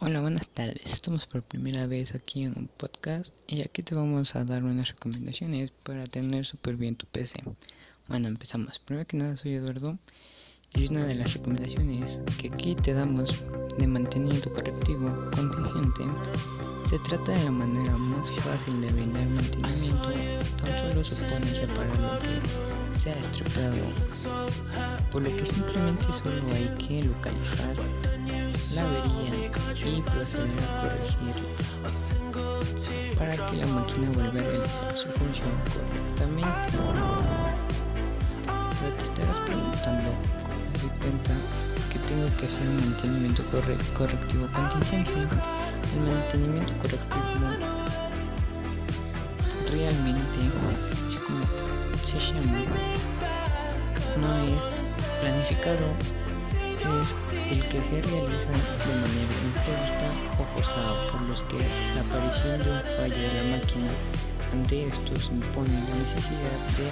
Hola, buenas tardes. Estamos por primera vez aquí en un podcast y aquí te vamos a dar unas recomendaciones para tener súper bien tu PC. Bueno, empezamos. Primero que nada, soy Eduardo y una de las recomendaciones que aquí te damos de mantenimiento correctivo contingente se trata de la manera más fácil de brindar mantenimiento, tan solo supone reparar lo que se ha estropeado, por lo que simplemente solo hay que localizar avería y proceder a corregir para que la máquina vuelva a realizar su función correctamente. Pero te estarás preguntando cómo me doy cuenta que tengo que hacer un mantenimiento correctivo contingente. El mantenimiento correctivo realmente se, se llama no es planificado es el que se realiza de manera imprevista o forzada, por los que la aparición de un fallo de la máquina ante esto impone la necesidad de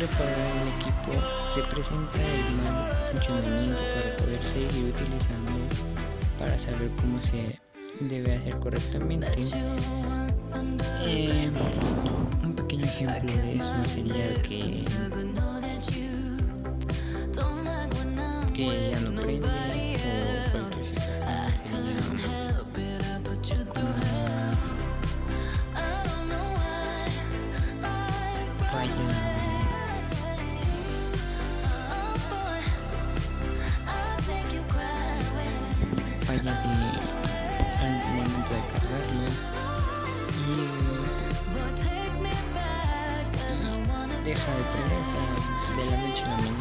reparar el equipo, se presenta el mal funcionamiento para poder seguir utilizando para saber cómo se debe hacer correctamente. Eh, un pequeño ejemplo de eso sería que, que ya no prende falla de, al momento de cargarlo y deja de prender eh, de la noche a la mañana